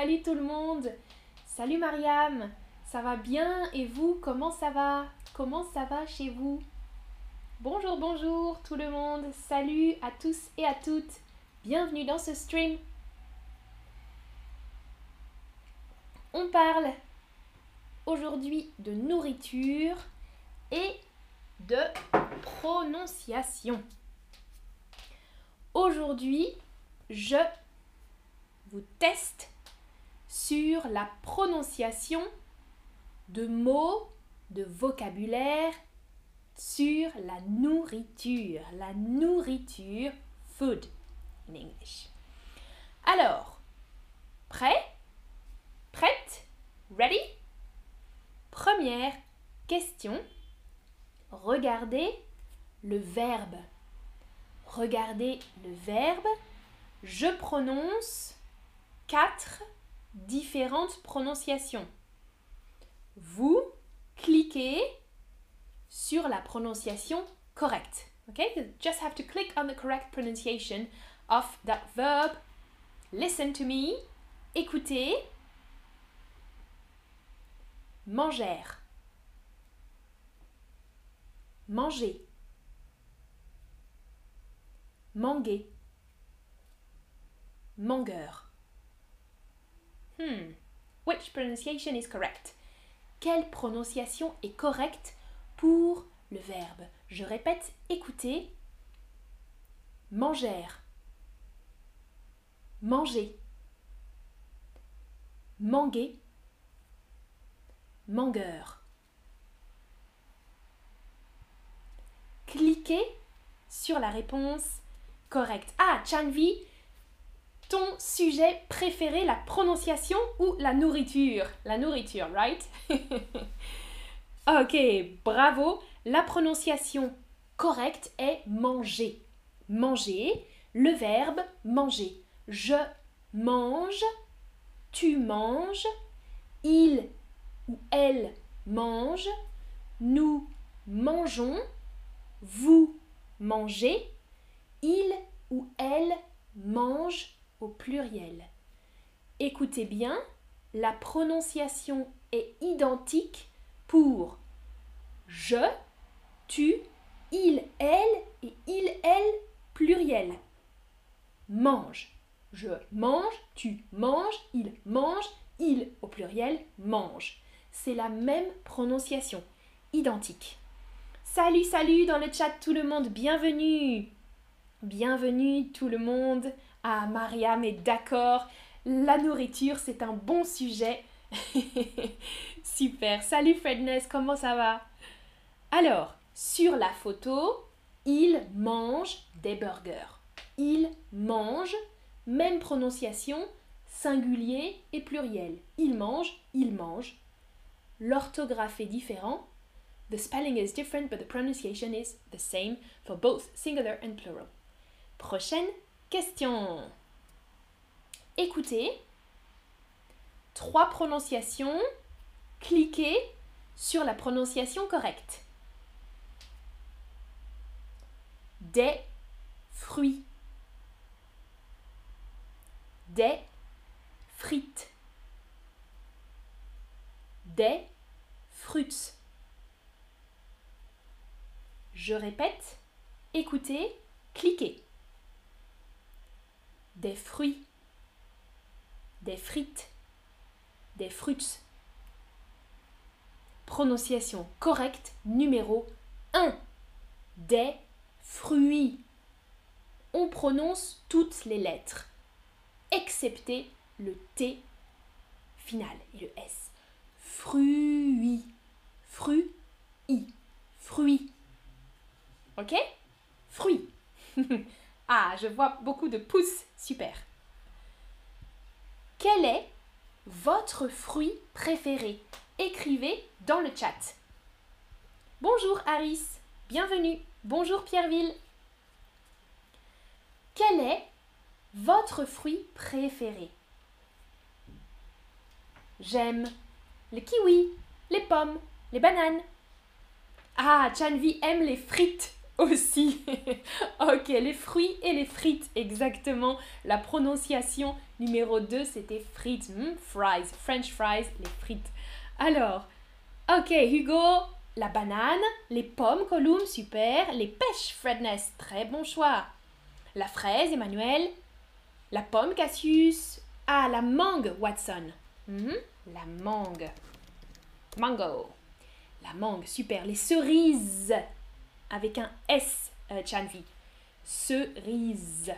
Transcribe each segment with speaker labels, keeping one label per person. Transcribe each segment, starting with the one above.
Speaker 1: Salut tout le monde. Salut Mariam. Ça va bien? Et vous, comment ça va? Comment ça va chez vous? Bonjour, bonjour tout le monde. Salut à tous et à toutes. Bienvenue dans ce stream. On parle aujourd'hui de nourriture et de prononciation. Aujourd'hui, je vous teste sur la prononciation de mots, de vocabulaire sur la nourriture. La nourriture, food in English. Alors, prêt? Prête? Ready? Première question. Regardez le verbe. Regardez le verbe. Je prononce quatre différentes prononciations. Vous cliquez sur la prononciation correcte. Okay? You just have to click on the correct pronunciation of that verb. Listen to me. Écoutez. Manger. Manger. Manguer. Mangueur. Hmm. Which pronunciation is correct? Quelle prononciation est correcte pour le verbe? Je répète, écoutez. Manger. Manger. Manguer. Mangueur. Cliquez sur la réponse correcte. Ah, Chanvi, ton sujet préféré, la prononciation ou la nourriture? La nourriture, right? Ok, bravo. La prononciation correcte est manger. Manger, le verbe manger. Je mange, tu manges, il ou elle mange, nous mangeons, vous mangez, il ou elle mange pluriel. Écoutez bien, la prononciation est identique pour je, tu, il, elle et il, elle pluriel. Mange. Je mange, tu manges, il mange, il au pluriel mange. C'est la même prononciation, identique. Salut, salut dans le chat tout le monde, bienvenue. Bienvenue tout le monde. Ah, Mariam est d'accord. La nourriture, c'est un bon sujet. Super. Salut Fredness, comment ça va? Alors, sur la photo, il mange des burgers. Il mange, même prononciation, singulier et pluriel. Il mange, il mange. L'orthographe est différent. The spelling is different, but the pronunciation is the same for both singular and plural. Prochaine question. Écoutez. Trois prononciations. Cliquez sur la prononciation correcte. Des fruits. Des frites. Des fruits. Je répète, écoutez, cliquez des fruits, des frites, des fruits. Prononciation correcte numéro 1. Des fruits. On prononce toutes les lettres, excepté le T final et le S. Fruits. Fruits. Fruits. Ok? Fruits. Ah, je vois beaucoup de pouces. Super. Quel est votre fruit préféré? Écrivez dans le chat. Bonjour Aris, bienvenue. Bonjour Pierreville. Quel est votre fruit préféré? J'aime les kiwis, les pommes, les bananes. Ah, Chanvi aime les frites. Aussi. ok, les fruits et les frites, exactement. La prononciation numéro 2, c'était frites. Hmm, fries, French fries, les frites. Alors, ok, Hugo, la banane, les pommes, Column, super. Les pêches, Fredness, très bon choix. La fraise, Emmanuel. La pomme, Cassius. Ah, la mangue, Watson. Hmm, la mangue. Mango. La mangue, super. Les cerises, avec un S, euh, Chanvi. Cerise.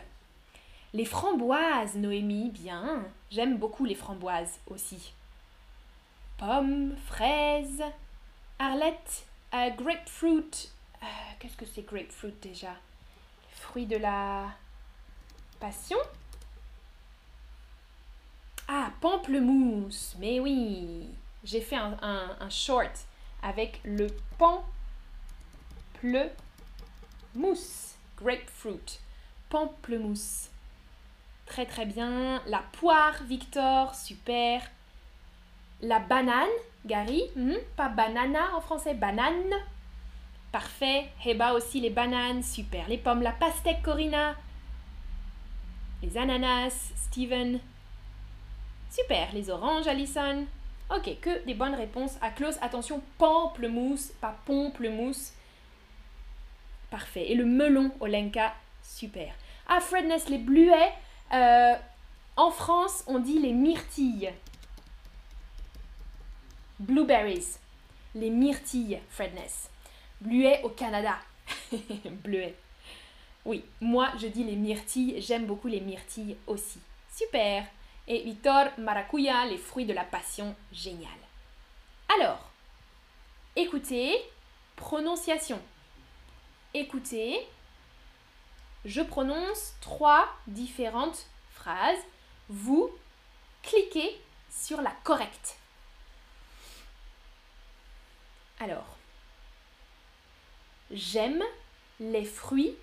Speaker 1: Les framboises, Noémie, bien. J'aime beaucoup les framboises aussi. Pommes, fraises. Arlette, euh, grapefruit. Euh, qu'est-ce que c'est grapefruit déjà? Fruit de la passion? Ah, pamplemousse. Mais oui, j'ai fait un, short avec le pamplemousse, grapefruit, pamplemousse. Très très bien. La poire, Victor, super. La banane, Gary, hmm, pas banana en français, banane. Parfait. Heba aussi les bananes, super. Les pommes, la pastèque, Corina. Les ananas, Steven. Super. Les oranges, Alison. Ok, que des bonnes réponses. À close, attention, pamplemousse, pas pomplemousse. Parfait. Et le melon, Olenka, super. Ah, Fredness, les bluets. Euh, en France, on dit les myrtilles. Blueberries. Les myrtilles, Fredness. Bluets au Canada. Bleuet. Oui, moi je dis les myrtilles, j'aime beaucoup les myrtilles aussi. Super. Et Victor, maracuya, les fruits de la passion, génial. Alors, écoutez, prononciation. Écoutez, je prononce trois différentes phrases. Vous cliquez sur la correcte. Alors, j'aime les fruits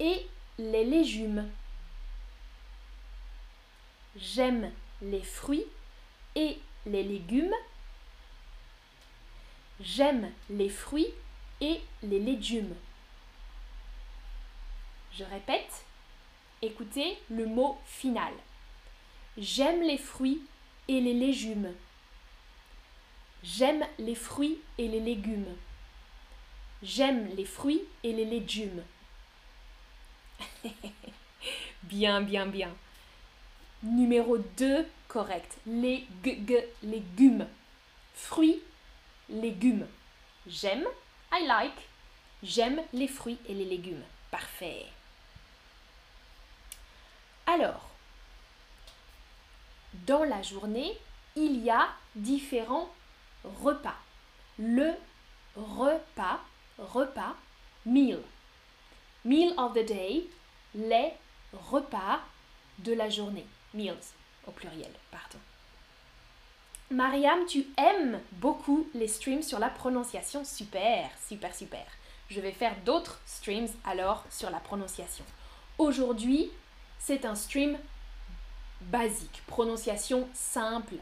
Speaker 1: et les légumes. J'aime les fruits et les légumes. J'aime les fruits et les légumes. Je répète, écoutez le mot final. J'aime les fruits et les légumes. J'aime les fruits et les légumes. J'aime les fruits et les légumes. bien, bien, bien. Numéro 2, correct. Les légumes. Fruits, légumes. J'aime, I like. J'aime les fruits et les légumes. Parfait. Alors, dans la journée, il y a différents repas. Le repas, repas, meal. Meal of the day, les repas de la journée meals au pluriel, pardon. Mariam, tu aimes beaucoup les streams sur la prononciation. Super, super, super. Je vais faire d'autres streams alors sur la prononciation. Aujourd'hui, c'est un stream basique, prononciation simple,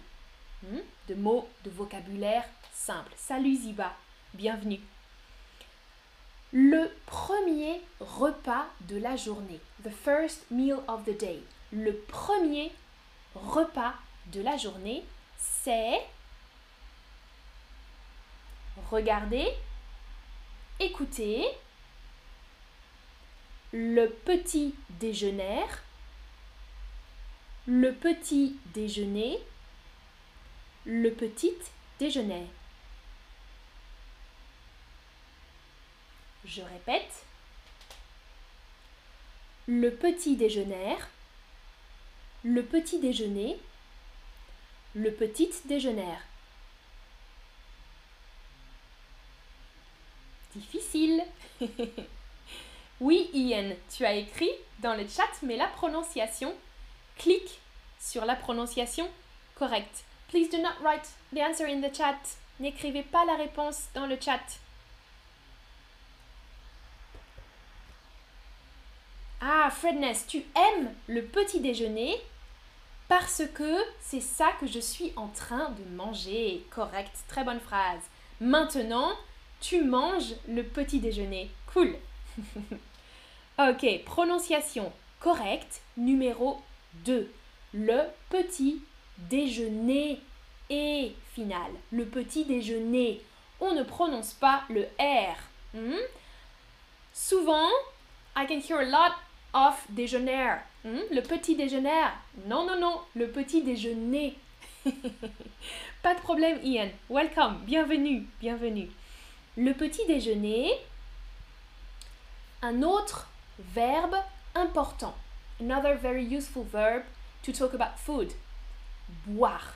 Speaker 1: hmm? de mots, de vocabulaire simple. Salut Ziba, bienvenue. Le premier repas de la journée, the first meal of the day le premier repas de la journée, c'est regarder, écouter, le petit déjeuner, le petit déjeuner, le petit déjeuner. Je répète. Le petit déjeuner, le petit déjeuner, le petit déjeuner. Difficile. oui, Ian, tu as écrit dans le chat, mais la prononciation, clique sur la prononciation correcte. Please do not write the answer in the chat. N'écrivez pas la réponse dans le chat. Ah, Fredness, tu aimes le petit déjeuner parce que c'est ça que je suis en train de manger. Correct, très bonne phrase. Maintenant, tu manges le petit déjeuner. Cool. ok, prononciation correcte numéro 2. Le petit déjeuner et final. Le petit déjeuner. On ne prononce pas le R. Hmm? Souvent, I can hear a lot of déjeuner. Hmm? Le petit déjeuner. Non, non, non. Le petit déjeuner. pas de problème, Ian. Welcome. Bienvenue. Bienvenue. Le petit déjeuner. Un autre verbe important. Another very useful verb to talk about food. Boire.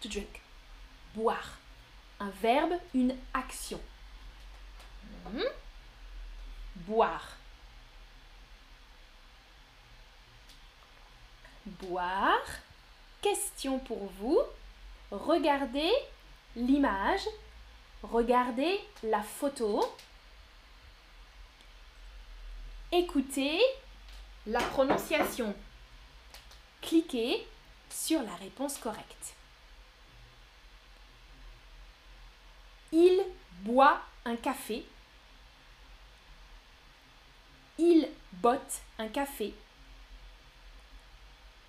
Speaker 1: To drink. Boire. Un verbe, une action. Hmm? Boire. Boire. Question pour vous. Regardez l'image. Regardez la photo. Écoutez la prononciation. Cliquez sur la réponse correcte. Il boit un café. Il botte un café.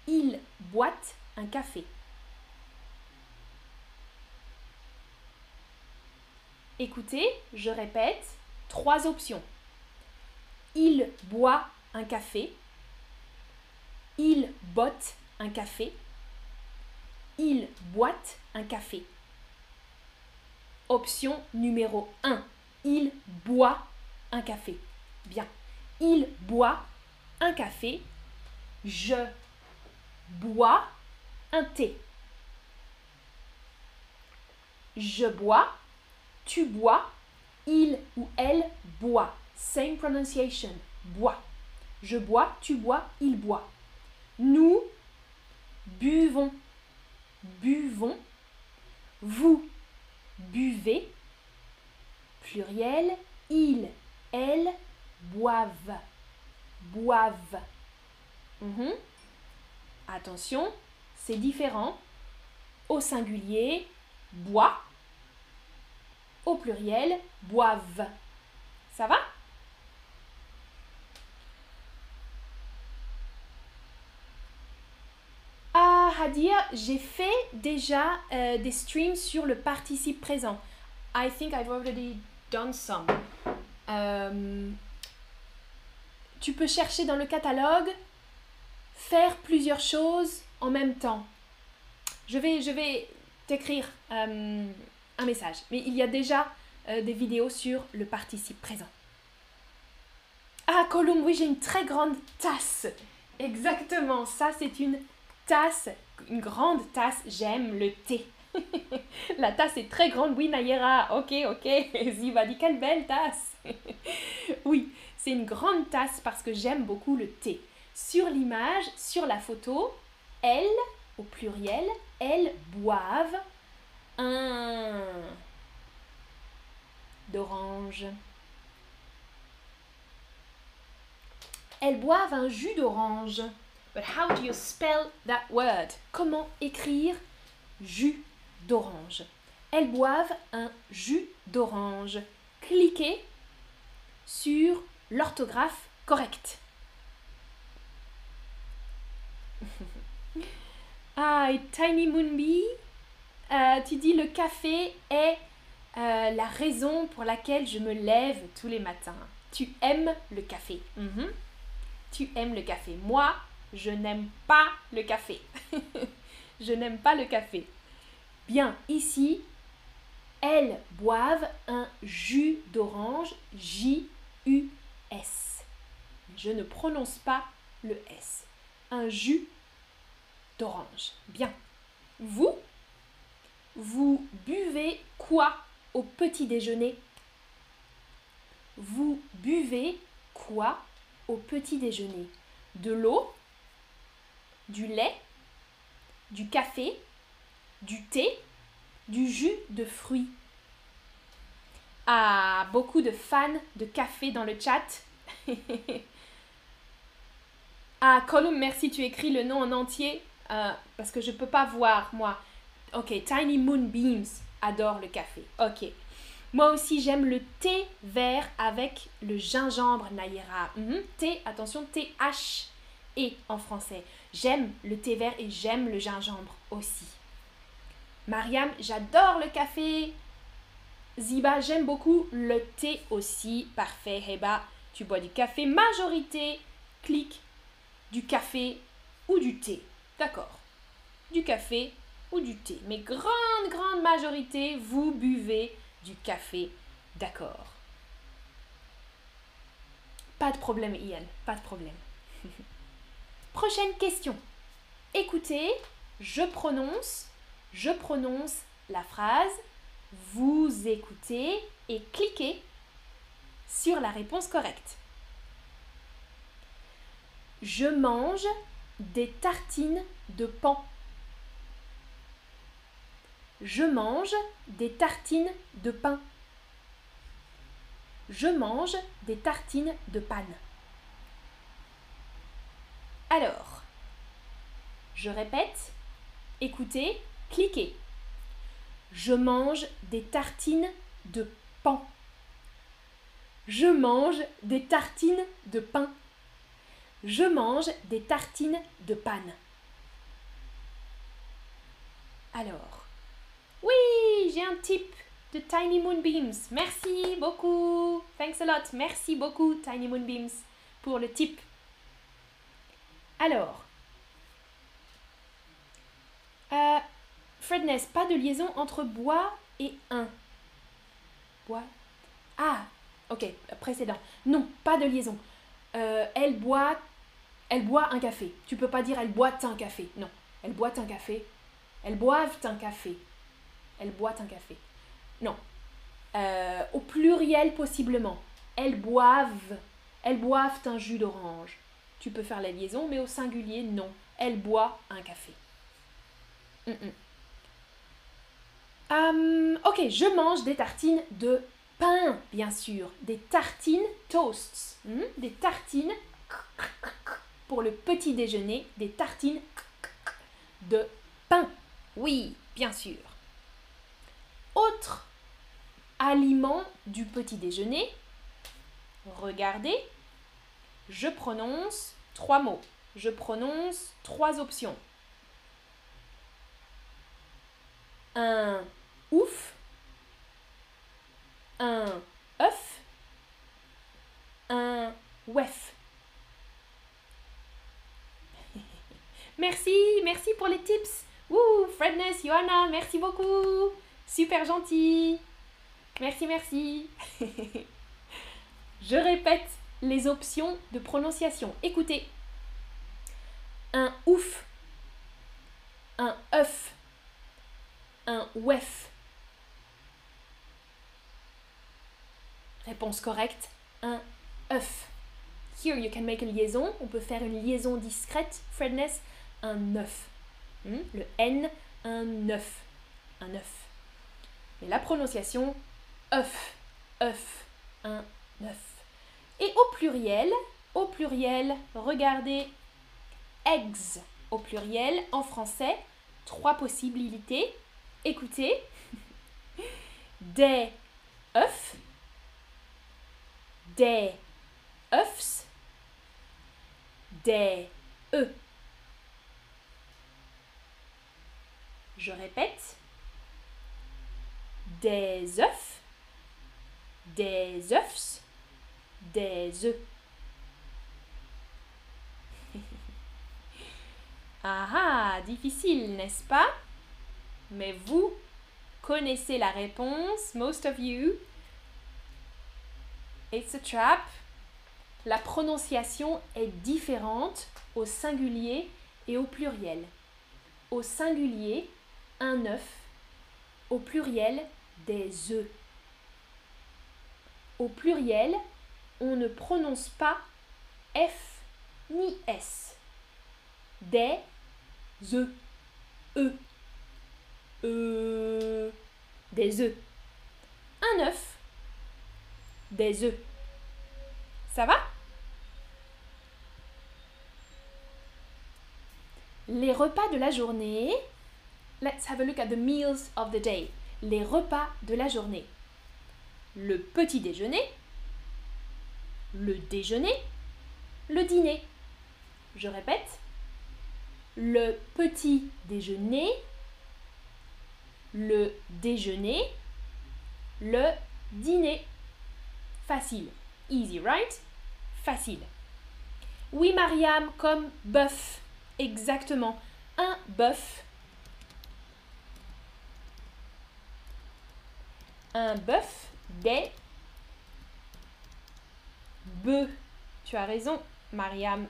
Speaker 1: Il boite un café. Écoutez, je répète, trois options. Il boit un café. Il botte un café. Il boite un café. Option numéro 1. Il boit un café. Bien. Il boit un café. Je bois un thé. Je bois. Tu bois. Il ou elle boit. Same pronunciation. Bois. Je bois, tu bois, il boit. Nous buvons. Buvons. Vous buvez. Pluriel. Il, elle boivent. Boivent. Mhm. Attention, c'est différent. Au singulier, bois. Au pluriel, boivent. Ça va? Ah, Hadia, j'ai fait déjà euh, des streams sur le participe présent. I think I've already done some. Euh, tu peux chercher dans le catalogue, faire plusieurs choses en même temps. Je vais, je vais t'écrire euh, un message. Mais il y a déjà des vidéos sur le participe présent. Ah, Colombe, oui, j'ai une très grande tasse. Exactement, ça c'est une tasse, une grande tasse, j'aime le thé. La tasse est très grande, oui Nayera, ok, ok, Ziva dit quelle belle tasse. oui, c'est une grande tasse parce que j'aime beaucoup le thé. Sur l'image, sur la photo, elles, au pluriel, elles boivent un d'orange. Elles boivent un jus d'orange. But how do you spell that word? Comment écrire jus d'orange? Elles boivent un jus d'orange. Cliquez sur l'orthographe correcte. ah, et Tiny Moonbee, euh, tu dis le café est euh, la raison pour laquelle je me lève tous les matins. Tu aimes le café. Mhm. Tu aimes le café. Moi, je n'aime pas le café. je n'aime pas le café. Bien, ici, elles boivent un jus d'orange, J-U-S. Je ne prononce pas le S. Un jus d'orange. Bien. Vous, vous buvez quoi au petit déjeuner? Vous buvez quoi au petit déjeuner? De l'eau? Du lait, du café, du thé, du jus de fruits. Ah, beaucoup de fans de café dans le chat. ah, Column, merci, tu écris le nom en entier euh, parce que je peux pas voir, moi. Ok, Tiny Moonbeams adore le café. Ok. Moi aussi, j'aime le thé vert avec le gingembre, Naïra. Mhm. Thé, attention, T-H et en français. J'aime le thé vert et j'aime le gingembre aussi. Mariam, j'adore le café. Ziba, j'aime beaucoup le thé aussi. Parfait. Heba, tu bois du café. Majorité, clique du café ou du thé. D'accord. Du café ou du thé. Mais grande, grande majorité, vous buvez du café. D'accord. Pas de problème, Ian. Pas de problème. Prochaine question. Écoutez, je prononce, je prononce la phrase, vous écoutez et cliquez sur la réponse correcte. Je mange des tartines de pan. Je mange des tartines de pain. Je mange des tartines de panne. Alors, je répète, écoutez, cliquez. Je mange des tartines de pan. Je mange des tartines de pain. Je mange des tartines de panne. Alors, oui, j'ai un type de Tiny Moonbeams. Merci beaucoup. Thanks a lot. Merci beaucoup, Tiny Moonbeams, pour le type. Alors, euh, Fredness, pas de liaison entre bois et un. Bois. Ah, ok, précédent. Non, pas de liaison. Euh, elle boit, elle boit un café. Tu peux pas dire elle boit un café. Non, elle boit un café. Elles boivent un café. Elles boivent un café. Non. Euh, au pluriel possiblement. Elles boivent. Elles boivent un jus d'orange. Tu peux faire la liaison, mais au singulier, non. Elle boit un café. Hum, ok, je mange des tartines de pain, bien sûr. Des tartines toasts. Hmm? Des tartines pour le petit déjeuner. Des tartines de pain. Oui, bien sûr. Autre aliment du petit déjeuner. Regardez, je prononce trois mots. Je prononce trois options. Un ouf, un œuf, un wef. merci, merci pour les tips. Ouh, Fredness, Johanna, merci beaucoup. Super gentil. Merci, merci. Je répète les options de prononciation. Écoutez. Un ouf. Un œuf. Un ouef. Réponse correcte. Un œuf. Here you can make a liaison. On peut faire une liaison discrète. Fredness. Un œuf. Hmm? Le N, un œuf. Un œuf. Mais la prononciation, œuf. œuf. Un œuf. Et au pluriel, au pluriel, regardez eggs au pluriel en français. Trois possibilités. Écoutez. Des œufs. Des œufs. Des œufs. Je répète. Des œufs. Des œufs des œufs. ah ah, difficile, n'est-ce pas? Mais vous connaissez la réponse, most of you. It's a trap. La prononciation est différente au singulier et au pluriel. Au singulier, un œuf. Au pluriel, des œufs. Au pluriel, on ne prononce pas F ni S. Des œufs. E. E. Des œufs. Un œuf. Des œufs. Ça va? Les repas de la journée. Let's have a look at the meals of the day. Les repas de la journée. le petit déjeuner, le déjeuner, le dîner. Je répète, le petit déjeuner, le déjeuner, le dîner. Facile. Easy, right? Facile. Oui, Mariam, comme bœuf. Exactement. Un bœuf. Un bœuf, des Tu as raison, Mariam.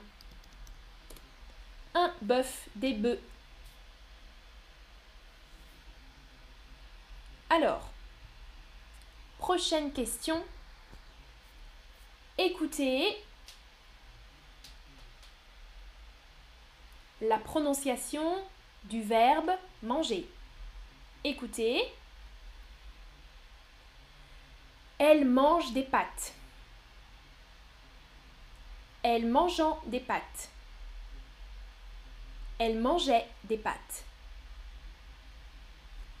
Speaker 1: Un bœuf, des bœufs. Alors, prochaine question. Écoutez la prononciation du verbe manger. Écoutez. Elle mange des pâtes. Elle mangeant des pâtes. Elle mangeait des pâtes.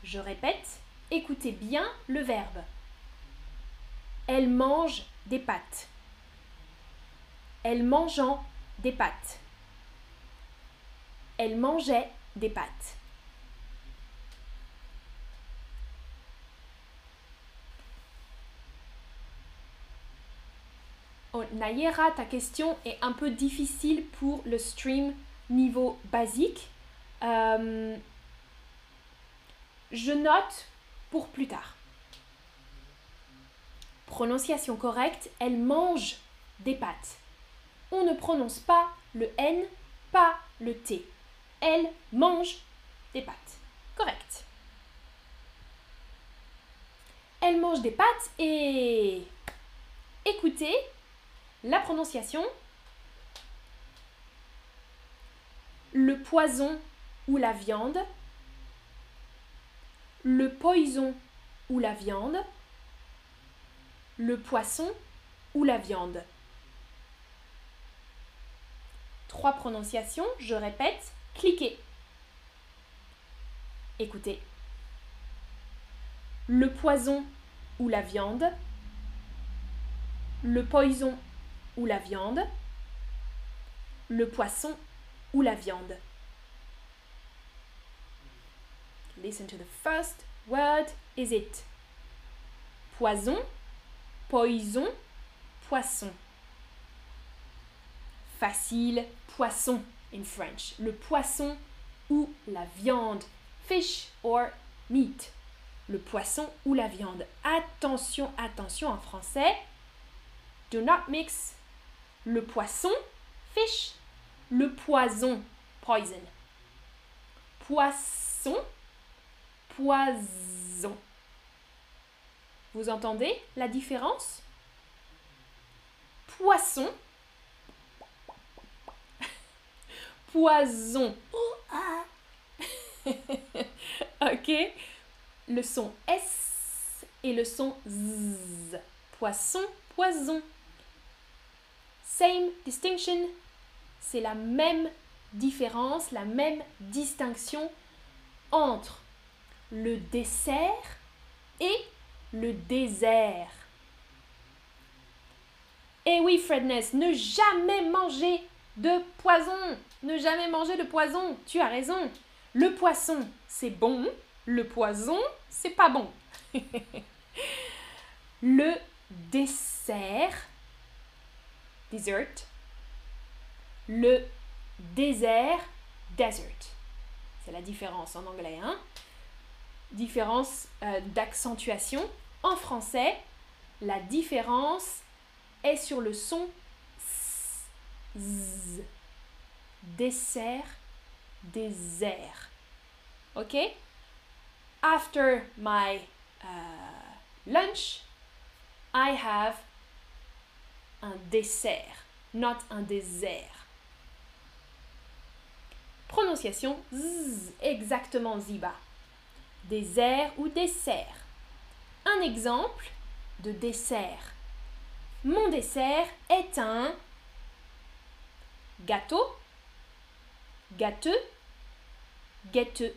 Speaker 1: Je répète, écoutez bien le verbe. Elle mange des pâtes. Elle mangeant des pâtes. Elle mangeait des pâtes. Oh, Nayera, ta question est un peu difficile pour le stream niveau basique. Euh, je note pour plus tard. Prononciation correcte, elle mange des pâtes. On ne prononce pas le N, pas le T. Elle mange des pâtes. Correct. Elle mange des pâtes et... Écoutez la prononciation. Le poison ou la viande. Le poison ou la viande. Le poisson ou la viande. Trois prononciations, je répète, cliquez. Écoutez. Le poison ou la viande. Le poison la viande, le poisson ou la viande. Listen to the first word. Is it poison, poison, poisson? Facile, poisson in French. Le poisson ou la viande. Fish or meat. Le poisson ou la viande. Attention, attention en français. Do not mix le poisson, fish, le poison, poison. Poisson, poison. Vous entendez la différence? Poisson, poison. ok Le son S et le son Z. Poisson, poison. Same distinction, c'est la même différence, la même distinction entre le dessert et le désert. Eh oui, Fredness, ne jamais manger de poison. Ne jamais manger de poison. Tu as raison. Le poisson, c'est bon. Le poison, c'est pas bon. le dessert, dessert. Le désert, desert. C'est la différence en anglais. Hein? Différence euh, d'accentuation. En français, la différence est sur le son z. Dessert, désert. Ok? After my uh, lunch, I have un dessert, not un désert. Prononciation z, exactement ziba. Désert ou dessert. Un exemple de dessert. Mon dessert est un gâteau, gâteux, gâteux.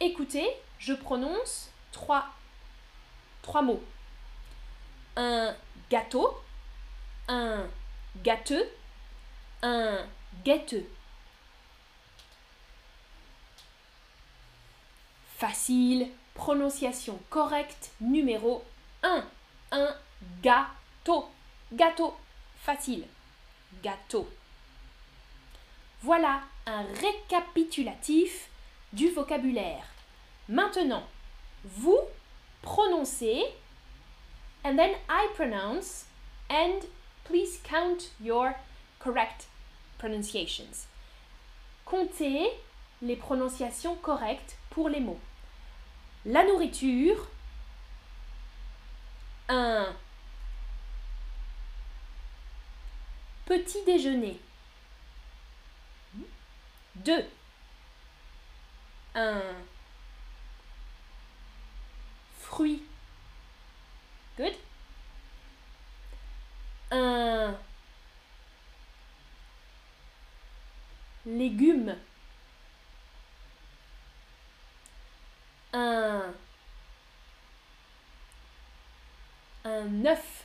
Speaker 1: Écoutez, je prononce trois, trois mots. Un gâteau, un gâteux, un guetteux. Facile, prononciation correcte, numéro 1. Un gâteau. Gâteau. Facile. Gâteau. Voilà un récapitulatif du vocabulaire. Maintenant, vous prononcez and then I pronounce and please count your correct pronunciations. Comptez les prononciations correctes pour les mots. La nourriture, un petit déjeuner. Deux. Un fruit. Un légume. Un un œuf.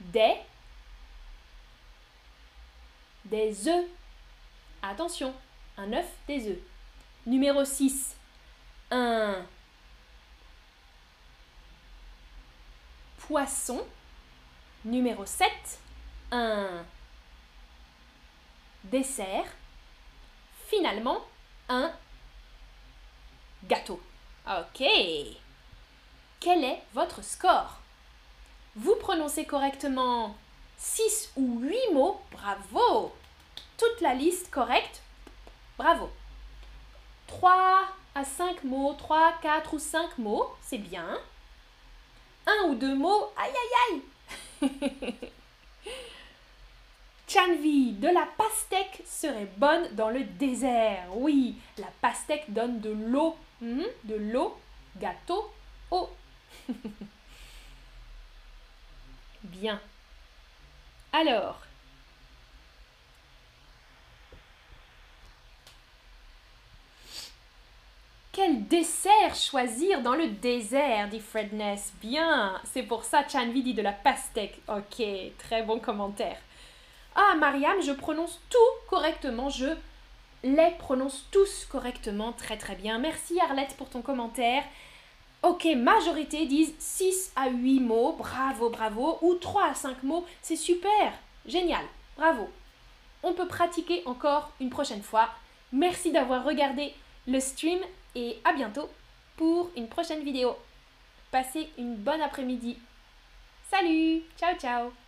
Speaker 1: Des des œufs. Attention, un œuf, des œufs. Numéro 6. Un poisson. Numéro 7. Un dessert. Finalement, un gâteau. Ok. Quel est votre score? Vous prononcez correctement 6 ou 8 mots, bravo Toute la liste correcte, bravo 3 à 5 mots, 3, 4 ou 5 mots, c'est bien. Un ou deux mots, aïe aïe aïe Chanvi, de la pastèque serait bonne dans le désert. Oui, la pastèque donne de l'eau. Hmm, de l'eau, gâteau, eau. Bien. Alors, Quel dessert choisir dans le désert dit Fredness. Bien, c'est pour ça Chanvi dit de la pastèque. Ok, très bon commentaire. Ah, Mariam, je prononce tout correctement. Je les prononce tous correctement. Très très bien. Merci Arlette pour ton commentaire. Ok, majorité disent 6 à 8 mots, bravo, bravo, ou 3 à 5 mots, c'est super, génial, bravo. On peut pratiquer encore une prochaine fois. Merci d'avoir regardé le stream et à bientôt pour une prochaine vidéo. Passez une bonne après-midi. Salut, ciao ciao